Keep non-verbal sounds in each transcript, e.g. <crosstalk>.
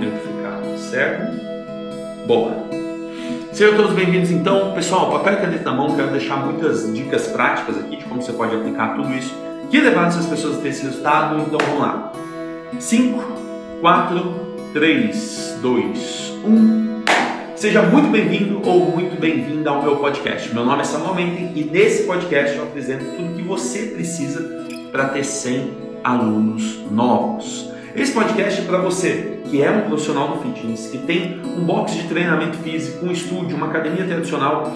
tenho que ficar certo? Boa! Sejam todos bem-vindos então. Pessoal, papel e caneta na mão, quero deixar muitas dicas práticas aqui de como você pode aplicar tudo isso que levar essas pessoas a ter esse resultado. Então vamos lá. 5, 4, 3, 2, 1. Seja muito bem-vindo ou muito bem-vinda ao meu podcast. Meu nome é Samuel Menten e nesse podcast eu apresento tudo que você precisa para ter 100 alunos novos. Esse podcast é para você que é um profissional do fitness, que tem um box de treinamento físico, um estúdio, uma academia tradicional.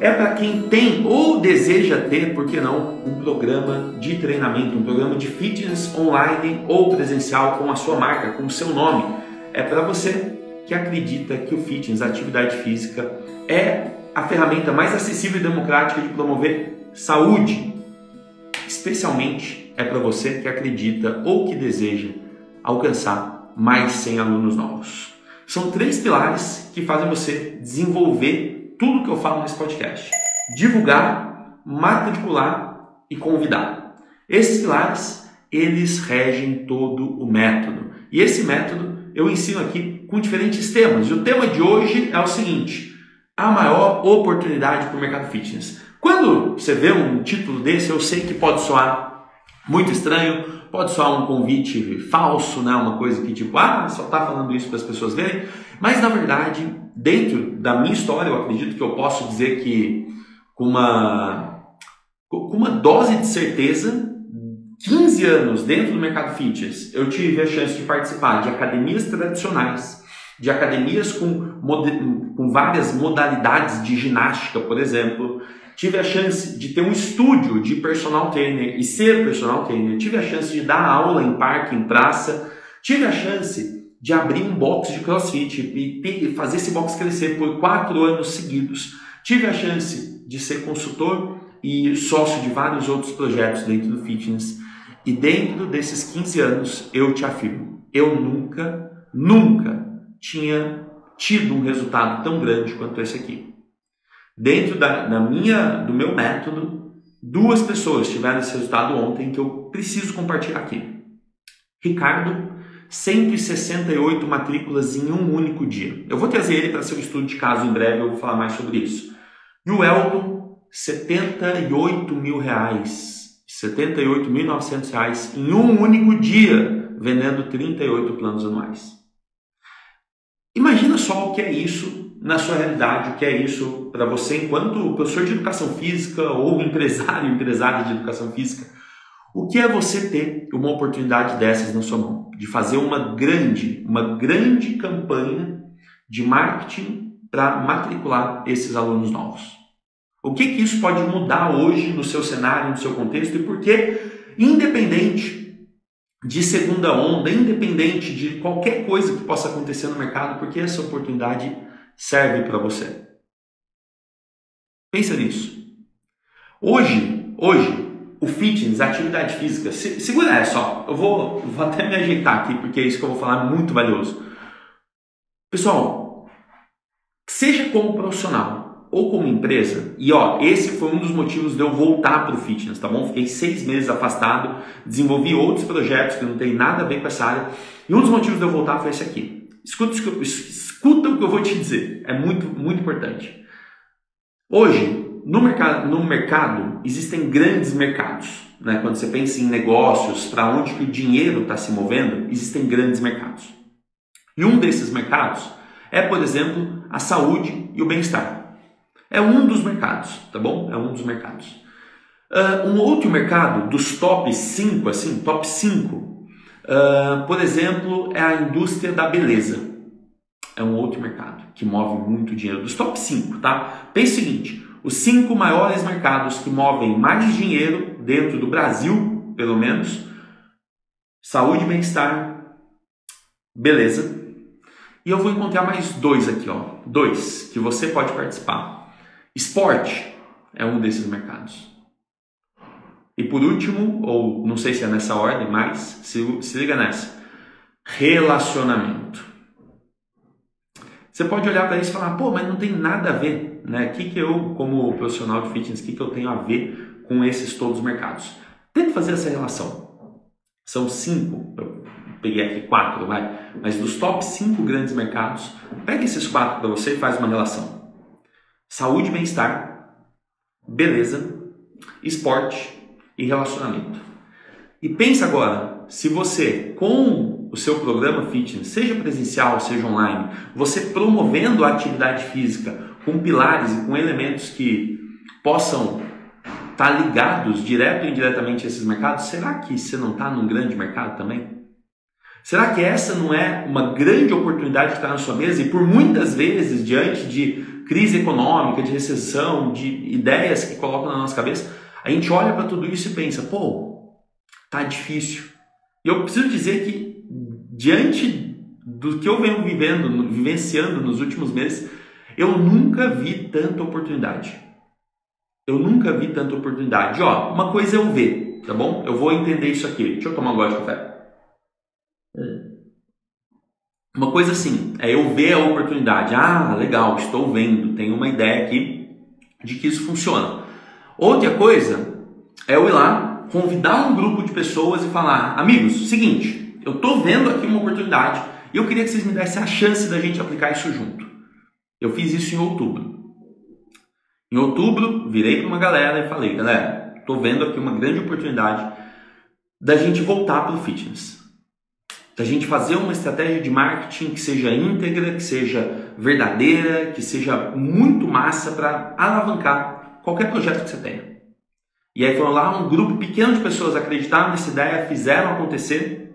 É para quem tem ou deseja ter, por que não, um programa de treinamento, um programa de fitness online ou presencial com a sua marca, com o seu nome. É para você que acredita que o fitness, a atividade física, é a ferramenta mais acessível e democrática de promover saúde. Especialmente é para você que acredita ou que deseja alcançar mais 100 alunos novos. São três pilares que fazem você desenvolver tudo que eu falo nesse podcast: divulgar, matricular e convidar. Esses pilares, eles regem todo o método. E esse método eu ensino aqui com diferentes temas. E o tema de hoje é o seguinte: a maior oportunidade para o mercado fitness. Quando você vê um título desse, eu sei que pode soar muito estranho, Pode soar um convite falso, né? uma coisa que tipo, ah, só está falando isso para as pessoas verem. Mas na verdade, dentro da minha história, eu acredito que eu posso dizer que com uma, com uma dose de certeza, 15 anos dentro do mercado fitness, eu tive a chance de participar de academias tradicionais, de academias com, com várias modalidades de ginástica, por exemplo, tive a chance de ter um estúdio de personal trainer e ser personal trainer, tive a chance de dar aula em parque, em praça, tive a chance de abrir um box de crossfit e fazer esse box crescer por quatro anos seguidos, tive a chance de ser consultor e sócio de vários outros projetos dentro do fitness. E dentro desses 15 anos, eu te afirmo, eu nunca, nunca tinha tido um resultado tão grande quanto esse aqui. Dentro da, da minha, do meu método, duas pessoas tiveram esse resultado ontem que eu preciso compartilhar aqui. Ricardo, 168 matrículas em um único dia. Eu vou trazer ele para seu estudo de caso em breve, eu vou falar mais sobre isso. E o Elton, 78 mil reais, 78.900 reais em um único dia, vendendo 38 planos anuais. Imagina só o que é isso na sua realidade, o que é isso para você enquanto professor de educação física ou <laughs> empresário, empresária de educação física. O que é você ter uma oportunidade dessas na sua mão? De fazer uma grande, uma grande campanha de marketing para matricular esses alunos novos. O que, que isso pode mudar hoje no seu cenário, no seu contexto e por que, independente de segunda onda, independente de qualquer coisa que possa acontecer no mercado, porque essa oportunidade serve para você? Pensa nisso. Hoje, hoje, o fitness, a atividade física, se, segura essa só, eu vou, vou até me ajeitar aqui porque é isso que eu vou falar muito valioso. Pessoal, seja como profissional ou como empresa, e ó, esse foi um dos motivos de eu voltar para o fitness, tá bom? Fiquei seis meses afastado, desenvolvi outros projetos que não tem nada a ver com essa área, e um dos motivos de eu voltar foi esse aqui. Escuta, escuta o que eu vou te dizer, é muito, muito importante. Hoje, no mercado, no mercado existem grandes mercados. Né? Quando você pensa em negócios, para onde que o dinheiro está se movendo, existem grandes mercados. E um desses mercados é, por exemplo, a saúde e o bem-estar. É um dos mercados, tá bom? É um dos mercados. Uh, um outro mercado dos top 5, assim, top 5, uh, ah, por exemplo, é a indústria da beleza é um outro mercado que move muito dinheiro. Dos top 5, tá? Pense o seguinte: os cinco maiores mercados que movem mais dinheiro dentro do Brasil, pelo menos, saúde e bem-estar, beleza. E eu vou encontrar mais dois aqui, ó. Dois que você pode participar. Esporte é um desses mercados. E por último, ou não sei se é nessa ordem, mas se, se liga nessa: relacionamento. Você pode olhar para isso e falar, pô, mas não tem nada a ver, né? O que, que eu, como profissional de fitness, o que, que eu tenho a ver com esses todos os mercados? Tente fazer essa relação. São cinco, peguei aqui quatro, vai, mas dos top cinco grandes mercados, pega esses quatro para você e faz uma relação. Saúde e bem-estar, beleza, esporte e relacionamento. E pensa agora, se você com o seu programa fitness, seja presencial, seja online, você promovendo a atividade física com pilares e com elementos que possam estar tá ligados direto ou indiretamente a esses mercados, será que você não está num grande mercado também? Será que essa não é uma grande oportunidade que está na sua mesa e por muitas vezes, diante de crise econômica, de recessão, de ideias que colocam na nossa cabeça, a gente olha para tudo isso e pensa, pô, tá difícil. E eu preciso dizer que, diante do que eu venho vivendo, vivenciando nos últimos meses, eu nunca vi tanta oportunidade. Eu nunca vi tanta oportunidade. Ó, uma coisa é eu ver, tá bom? Eu vou entender isso aqui. Deixa eu tomar um gole de café. Uma coisa assim, é eu ver a oportunidade. Ah, legal, estou vendo, tenho uma ideia aqui de que isso funciona. Outra coisa é eu ir lá, convidar um grupo de pessoas e falar: amigos, seguinte, eu estou vendo aqui uma oportunidade e eu queria que vocês me dessem a chance da gente aplicar isso junto. Eu fiz isso em outubro. Em outubro, virei para uma galera e falei, galera, estou vendo aqui uma grande oportunidade da gente voltar para o fitness. Da gente fazer uma estratégia de marketing que seja íntegra, que seja verdadeira, que seja muito massa para alavancar qualquer projeto que você tenha. E aí foram lá um grupo pequeno de pessoas acreditaram nessa ideia, fizeram acontecer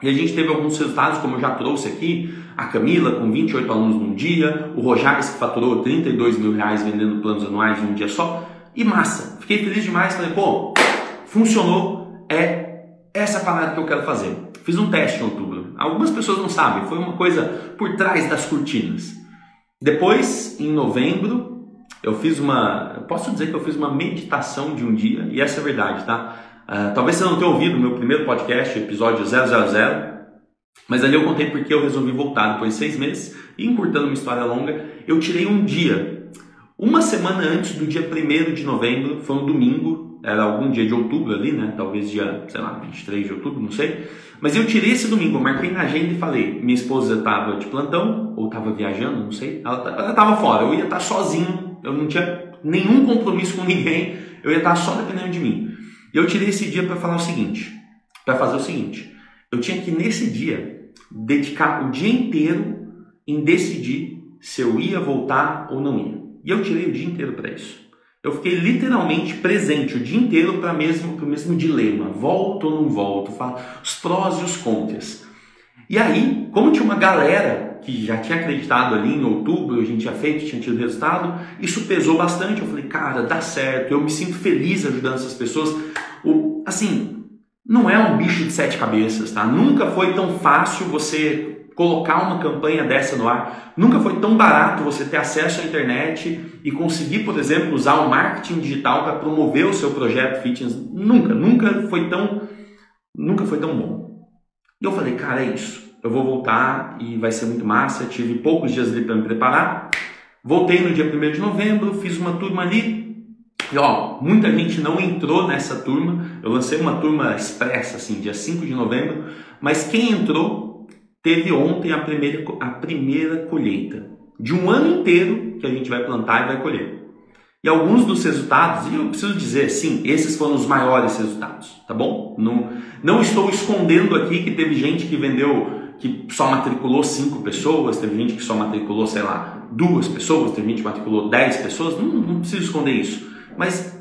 e a gente teve alguns resultados, como eu já trouxe aqui, a Camila com 28 alunos num dia, o Rojales que faturou 32 mil reais vendendo planos anuais num dia só, e massa. Fiquei feliz demais, falei, pô, funcionou, é essa parada que eu quero fazer. Fiz um teste em outubro. Algumas pessoas não sabem, foi uma coisa por trás das cortinas. Depois, em novembro, eu fiz uma, posso dizer que eu fiz uma meditação de um dia, e essa é a verdade, tá? Uh, talvez você não tenha ouvido o meu primeiro podcast, episódio 000, mas ali eu contei porque eu resolvi voltar depois de seis meses e encurtando uma história longa, eu tirei um dia. Uma semana antes do dia 1 de novembro, foi um domingo, era algum dia de outubro ali, né? Talvez dia, sei lá, 23 de outubro, não sei. Mas eu tirei esse domingo, marquei na agenda e falei: minha esposa estava de plantão, ou estava viajando, não sei. Ela estava fora, eu ia estar sozinho, eu não tinha nenhum compromisso com ninguém, eu ia estar só dependendo de mim. Eu tirei esse dia para falar o seguinte, para fazer o seguinte, eu tinha que nesse dia dedicar o dia inteiro em decidir se eu ia voltar ou não ia. E eu tirei o dia inteiro para isso. Eu fiquei literalmente presente o dia inteiro para mesmo o mesmo dilema, volto ou não volto, os prós e os contras. E aí, como tinha uma galera que já tinha acreditado ali em outubro, a gente tinha feito, tinha tido resultado, isso pesou bastante. Eu falei, cara, dá certo, eu me sinto feliz ajudando essas pessoas. O, assim, não é um bicho de sete cabeças, tá? Nunca foi tão fácil você colocar uma campanha dessa no ar. Nunca foi tão barato você ter acesso à internet e conseguir, por exemplo, usar o marketing digital para promover o seu projeto fitness. Nunca, nunca foi tão, nunca foi tão bom. E eu falei, cara, é isso. Eu vou voltar e vai ser muito massa. Eu tive poucos dias ali para me preparar. Voltei no dia 1 de novembro, fiz uma turma ali. E ó, muita gente não entrou nessa turma. Eu lancei uma turma expressa, assim, dia 5 de novembro. Mas quem entrou teve ontem a primeira, a primeira colheita de um ano inteiro que a gente vai plantar e vai colher. E alguns dos resultados, e eu preciso dizer, sim, esses foram os maiores resultados, tá bom? Não, não estou escondendo aqui que teve gente que vendeu, que só matriculou cinco pessoas, teve gente que só matriculou, sei lá, duas pessoas, teve gente que matriculou dez pessoas, não, não preciso esconder isso. Mas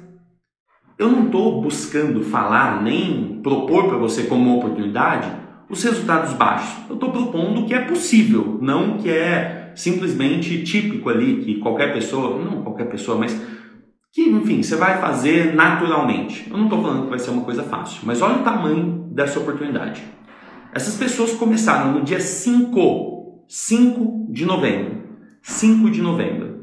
eu não estou buscando falar nem propor para você como oportunidade os resultados baixos. Eu estou propondo que é possível, não que é simplesmente típico ali, que qualquer pessoa, não qualquer pessoa, mas que, enfim, você vai fazer naturalmente. Eu não estou falando que vai ser uma coisa fácil, mas olha o tamanho dessa oportunidade. Essas pessoas começaram no dia 5, 5 de novembro. 5 de novembro.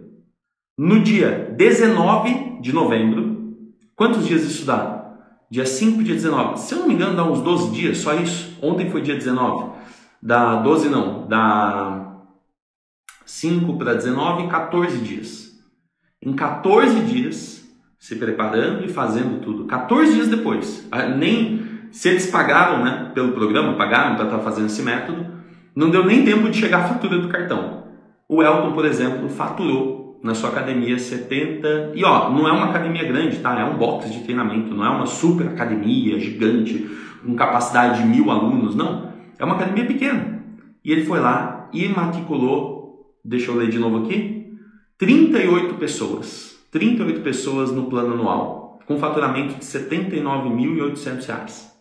No dia 19 de novembro, quantos dias isso dá? Dia 5, dia 19. Se eu não me engano, dá uns 12 dias, só isso. Ontem foi dia 19. Dá 12 não, dá 5 para 19, 14 dias. Em 14 dias, se preparando e fazendo tudo. 14 dias depois, ah, nem se eles pagaram né, pelo programa, pagaram para estar tá fazendo esse método, não deu nem tempo de chegar a fatura do cartão. O Elton, por exemplo, faturou na sua academia 70. E ó, não é uma academia grande, tá? É um box de treinamento, não é uma super academia gigante, com capacidade de mil alunos, não. É uma academia pequena. E ele foi lá e matriculou, deixa eu ler de novo aqui, 38 pessoas. 38 pessoas no plano anual, com faturamento de R$ 79.800.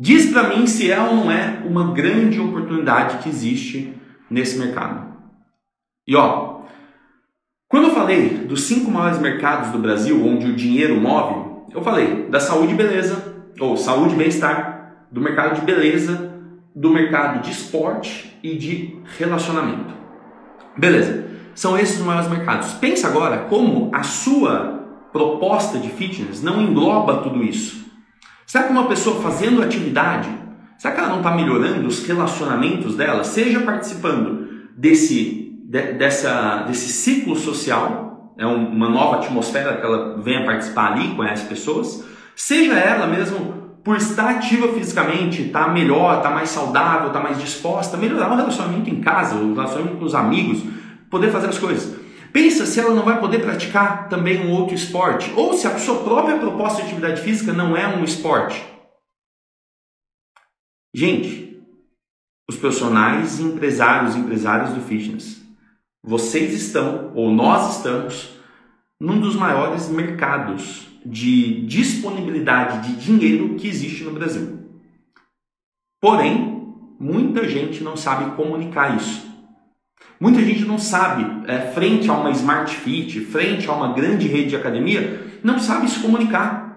Diz para mim se é ou não é uma grande oportunidade que existe nesse mercado. E ó, quando eu falei dos cinco maiores mercados do Brasil onde o dinheiro move, eu falei da saúde e beleza, ou saúde e bem-estar, do mercado de beleza, do mercado de esporte e de relacionamento. Beleza, são esses os maiores mercados. Pensa agora como a sua proposta de fitness não engloba tudo isso. Será que uma pessoa fazendo atividade, será que ela não está melhorando os relacionamentos dela, seja participando desse, de, dessa, desse ciclo social, é uma nova atmosfera que ela venha participar ali, conhece pessoas, seja ela mesmo por estar ativa fisicamente, estar tá melhor, estar tá mais saudável, estar tá mais disposta, melhorar o relacionamento em casa, o relacionamento com os amigos, poder fazer as coisas. Pensa se ela não vai poder praticar também um outro esporte, ou se a sua própria proposta de atividade física não é um esporte. Gente, os profissionais empresários, empresários do fitness, vocês estão, ou nós estamos, num dos maiores mercados de disponibilidade de dinheiro que existe no Brasil. Porém, muita gente não sabe comunicar isso. Muita gente não sabe, é, frente a uma Smart Fit, frente a uma grande rede de academia, não sabe se comunicar.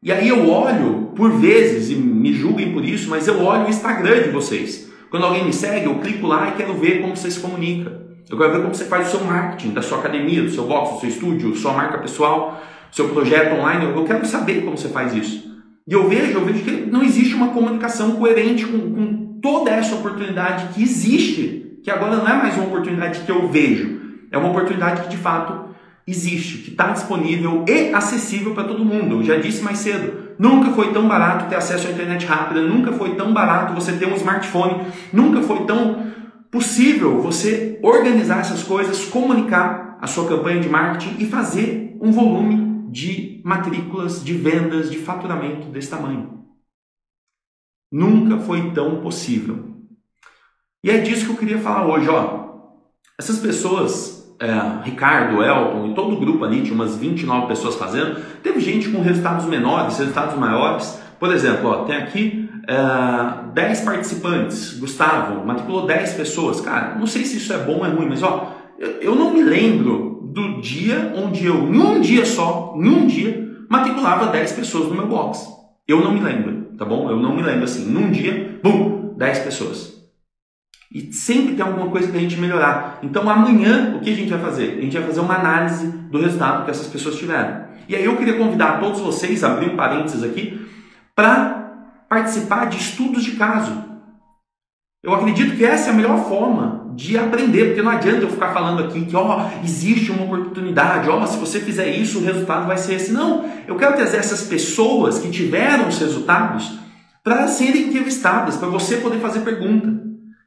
E aí eu olho, por vezes, e me julguem por isso, mas eu olho o Instagram de vocês. Quando alguém me segue, eu clico lá e quero ver como você se comunica. Eu quero ver como você faz o seu marketing da sua academia, do seu box, do seu estúdio, sua marca pessoal, seu projeto online. Eu quero saber como você faz isso. E eu vejo, eu vejo que não existe uma comunicação coerente com, com toda essa oportunidade que existe que agora não é mais uma oportunidade que eu vejo, é uma oportunidade que de fato existe, que está disponível e acessível para todo mundo. Eu já disse mais cedo, nunca foi tão barato ter acesso à internet rápida, nunca foi tão barato você ter um smartphone, nunca foi tão possível você organizar essas coisas, comunicar a sua campanha de marketing e fazer um volume de matrículas, de vendas, de faturamento desse tamanho. Nunca foi tão possível. E é disso que eu queria falar hoje, ó. Essas pessoas, é, Ricardo, Elton e todo o grupo ali, tinha umas 29 pessoas fazendo, teve gente com resultados menores, resultados maiores. Por exemplo, ó, tem aqui é, 10 participantes, Gustavo, matriculou 10 pessoas. Cara, não sei se isso é bom ou é ruim, mas ó, eu, eu não me lembro do dia onde eu, num dia só, num dia, matriculava 10 pessoas no meu box. Eu não me lembro, tá bom? Eu não me lembro assim. Num dia, bum, 10 pessoas. E sempre tem alguma coisa para a gente melhorar. Então amanhã, o que a gente vai fazer? A gente vai fazer uma análise do resultado que essas pessoas tiveram. E aí eu queria convidar todos vocês, abrir um parênteses aqui, para participar de estudos de caso. Eu acredito que essa é a melhor forma de aprender, porque não adianta eu ficar falando aqui que ó, existe uma oportunidade, ó, se você fizer isso, o resultado vai ser esse. Não, eu quero trazer essas pessoas que tiveram os resultados para serem entrevistadas, para você poder fazer pergunta.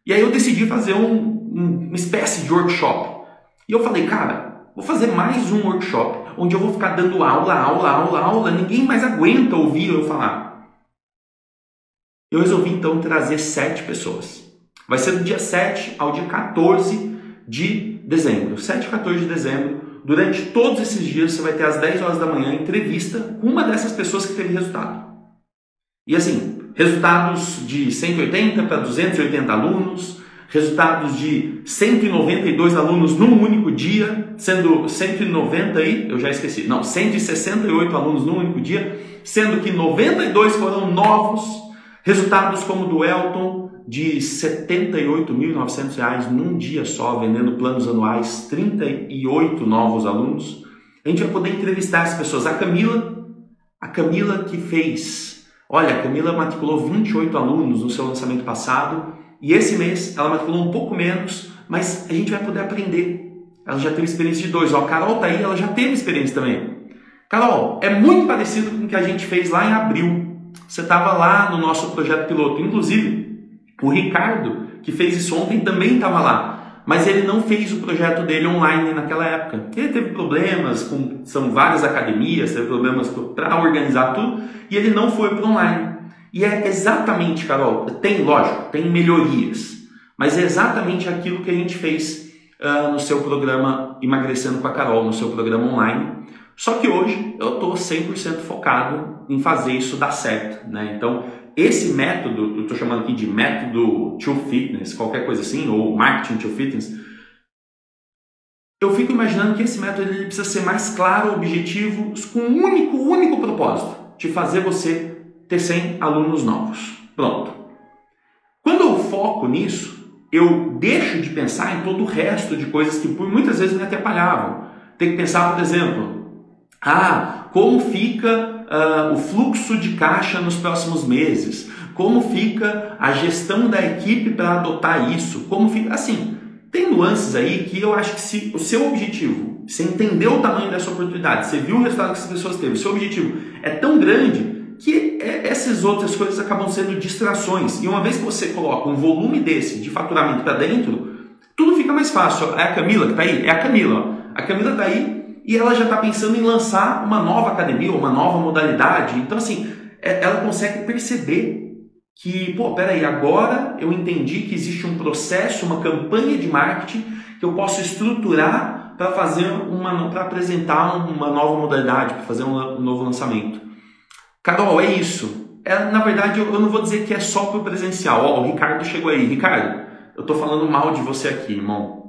E aí eu decidi fazer um, um, uma espécie de workshop. E eu falei, cara, vou fazer mais um workshop onde eu vou ficar dando aula, aula, aula, aula. Ninguém mais aguenta ouvir eu falar. Eu resolvi então trazer sete pessoas. Vai ser do dia 7 ao dia 14 de dezembro. 7 e 14 de dezembro. Durante todos esses dias você vai ter às 10 horas da manhã entrevista com uma dessas pessoas que teve resultado. E assim, resultados de 180 para 280 alunos, resultados de 192 alunos num único dia, sendo 190 aí, eu já esqueci, não, 168 alunos num único dia, sendo que 92 foram novos, resultados como o do Elton, de R$ 78.900 num dia só, vendendo planos anuais, 38 novos alunos. A gente vai poder entrevistar as pessoas. A Camila, a Camila que fez Olha, a Camila matriculou 28 alunos no seu lançamento passado e esse mês ela matriculou um pouco menos, mas a gente vai poder aprender. Ela já teve experiência de dois. Ó, a Carol tá aí, ela já teve experiência também. Carol, é muito parecido com o que a gente fez lá em abril. Você estava lá no nosso projeto piloto. Inclusive, o Ricardo, que fez isso ontem, também estava lá. Mas ele não fez o projeto dele online naquela época. Ele teve problemas com são várias academias, teve problemas para organizar tudo, e ele não foi para online. E é exatamente, Carol, tem, lógico, tem melhorias, mas é exatamente aquilo que a gente fez uh, no seu programa Emagrecendo com a Carol, no seu programa online. Só que hoje eu estou 100% focado em fazer isso dar certo. Né? Então, esse método, eu estou chamando aqui de método to fitness, qualquer coisa assim, ou marketing to fitness, eu fico imaginando que esse método ele precisa ser mais claro, objetivo, com um único, único propósito, de fazer você ter 100 alunos novos. Pronto. Quando eu foco nisso, eu deixo de pensar em todo o resto de coisas que por muitas vezes me atrapalhavam. Tem que pensar, por exemplo, ah, como fica uh, o fluxo de caixa nos próximos meses? Como fica a gestão da equipe para adotar isso? Como fica assim? Tem nuances aí que eu acho que se o seu objetivo, você entendeu o tamanho dessa oportunidade, você viu o resultado que essas pessoas teve, seu objetivo é tão grande que é, essas outras coisas acabam sendo distrações. E uma vez que você coloca um volume desse de faturamento para dentro, tudo fica mais fácil. É a Camila que está aí? É a Camila. A Camila está aí e ela já está pensando em lançar uma nova academia, uma nova modalidade. Então, assim, é, ela consegue perceber que, pô, peraí, agora eu entendi que existe um processo, uma campanha de marketing que eu posso estruturar para fazer uma, para apresentar uma nova modalidade, para fazer um, novo lançamento. Carol, é isso. É, na verdade, eu, eu não vou dizer que é só para o presencial. Ó, o Ricardo chegou aí. Ricardo, eu estou falando mal de você aqui, irmão.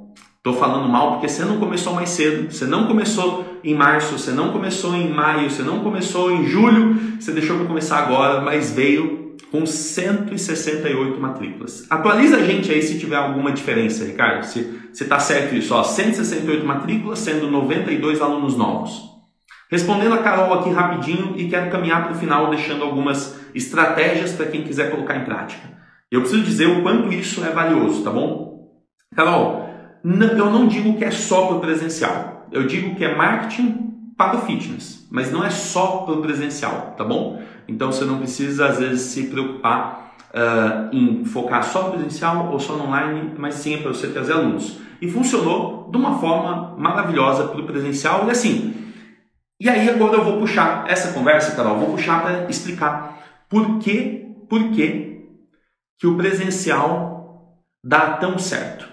Estou falando mal porque você não começou mais cedo, você não começou em março, você não começou em maio, você não começou em julho, você deixou para começar agora, mas veio com 168 matrículas. Atualiza a gente aí se tiver alguma diferença, Ricardo, se está certo isso. Ó, 168 matrículas, sendo 92 alunos novos. Respondendo a Carol aqui rapidinho e quero caminhar para o final deixando algumas estratégias para quem quiser colocar em prática. Eu preciso dizer o quanto isso é valioso, tá bom? Carol, eu não digo que é só para o presencial. Eu digo que é marketing para o fitness, mas não é só para o presencial, tá bom? Então você não precisa às vezes se preocupar uh, em focar só no presencial ou só no online, mas sim é para você trazer alunos. E funcionou de uma forma maravilhosa para o presencial e assim. E aí agora eu vou puxar essa conversa, Carol, vou puxar para explicar por que, por que, que o presencial dá tão certo.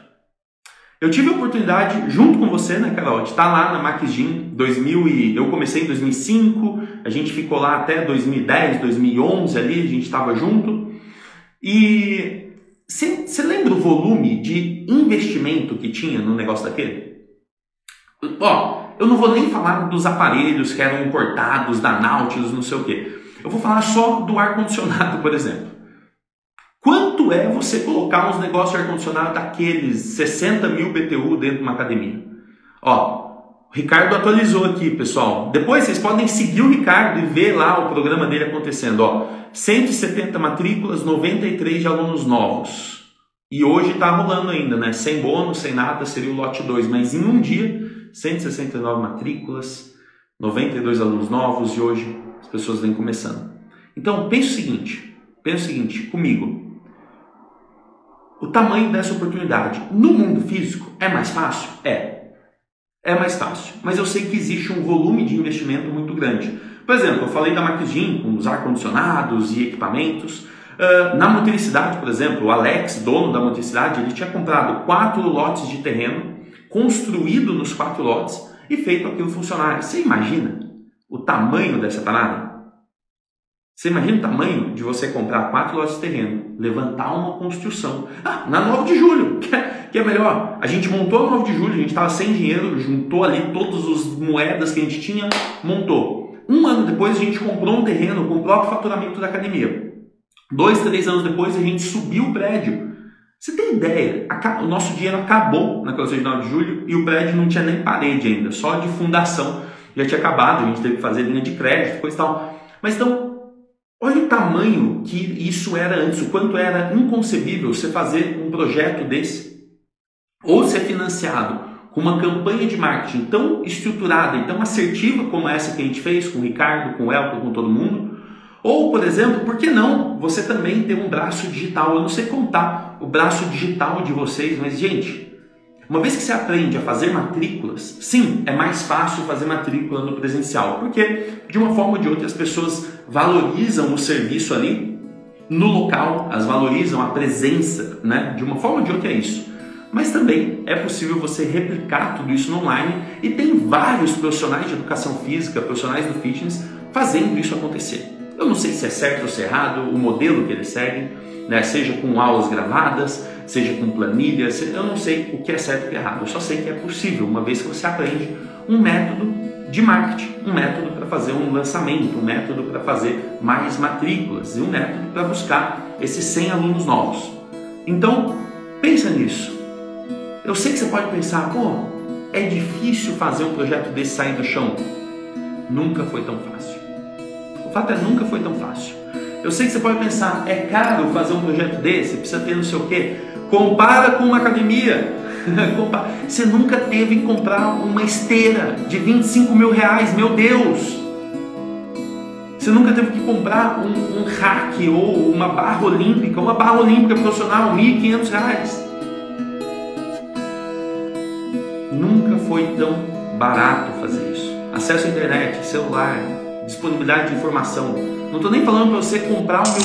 Eu tive a oportunidade, junto com você, né, Carol, de estar lá na Maxgym 2000 e eu comecei em 2005, a gente ficou lá até 2010, 2011 ali, a gente estava junto. E você lembra o volume de investimento que tinha no negócio daquele? Ó, eu não vou nem falar dos aparelhos que eram importados da Nautilus, não sei o quê. Eu vou falar só do ar condicionado, por exemplo. Quanto é você colocar uns negócios ar-condicionado daqueles 60 mil BTU dentro de uma academia? Ó, o Ricardo atualizou aqui, pessoal. Depois vocês podem seguir o Ricardo e ver lá o programa dele acontecendo. Ó, 170 matrículas, 93 de alunos novos. E hoje está rolando ainda, né? Sem bônus, sem nada, seria o lote 2. Mas em um dia, 169 matrículas, 92 alunos novos e hoje as pessoas vêm começando. Então, pense o seguinte, pense o seguinte comigo o tamanho dessa oportunidade. No mundo físico, é mais fácil? É. É mais fácil. Mas eu sei que existe um volume de investimento muito grande. Por exemplo, eu falei da Marquezin com os ar-condicionados e equipamentos. Uh, na motricidade, por exemplo, o Alex, dono da motricidade, ele tinha comprado quatro lotes de terreno, construído nos quatro lotes e feito aquilo funcionar. Você imagina o tamanho dessa parada? Você imagina o tamanho de você comprar quatro lotes de terreno, levantar uma construção. Ah, na 9 de julho, <laughs> que é, que é melhor. A gente montou a 9 de julho, a gente estava sem dinheiro, juntou ali todas as moedas que a gente tinha, montou. Um ano depois a gente comprou um terreno com o próprio faturamento da academia. Dois, três anos depois a gente subiu o prédio. Você tem ideia? O nosso dinheiro acabou na de 9 de julho e o prédio não tinha nem parede ainda, só de fundação já tinha acabado, a gente teve que fazer linha de crédito, coisa e tal. Mas então, Olha o tamanho que isso era antes, o quanto era inconcebível você fazer um projeto desse. Ou ser financiado com uma campanha de marketing tão estruturada e tão assertiva como essa que a gente fez com o Ricardo, com o Elton, com todo mundo, Ou, por exemplo, por que não você também ter um braço digital? Eu não sei contar o braço digital de vocês, mas gente, uma vez que você aprende a fazer matrículas, sim, é mais fácil fazer matrícula no presencial, porque de uma forma ou de outra as pessoas valorizam o serviço ali no local, as valorizam a presença, né? De uma forma ou de outra é isso. Mas também é possível você replicar tudo isso online e tem vários profissionais de educação física, profissionais do fitness fazendo isso acontecer. Eu não sei se é certo ou se é errado o modelo que eles seguem, né? seja com aulas gravadas, seja com planilhas, eu não sei o que é certo e o que é errado, eu só sei que é possível, uma vez que você aprende um método de marketing, um método para fazer um lançamento, um método para fazer mais matrículas e um método para buscar esses 100 alunos novos. Então, pensa nisso. Eu sei que você pode pensar, pô, é difícil fazer um projeto desse sair do chão. Nunca foi tão fácil. O fato é, nunca foi tão fácil. Eu sei que você pode pensar, é caro fazer um projeto desse, precisa ter não sei o quê. Compara com uma academia. <laughs> Você nunca teve que comprar uma esteira de 25 mil reais, meu Deus! Você nunca teve que comprar um, um rack ou uma barra olímpica, uma barra olímpica profissional, 1.500 reais. Nunca foi tão barato fazer isso. Acesso à internet, celular, disponibilidade de informação. Não estou nem falando para você comprar o meu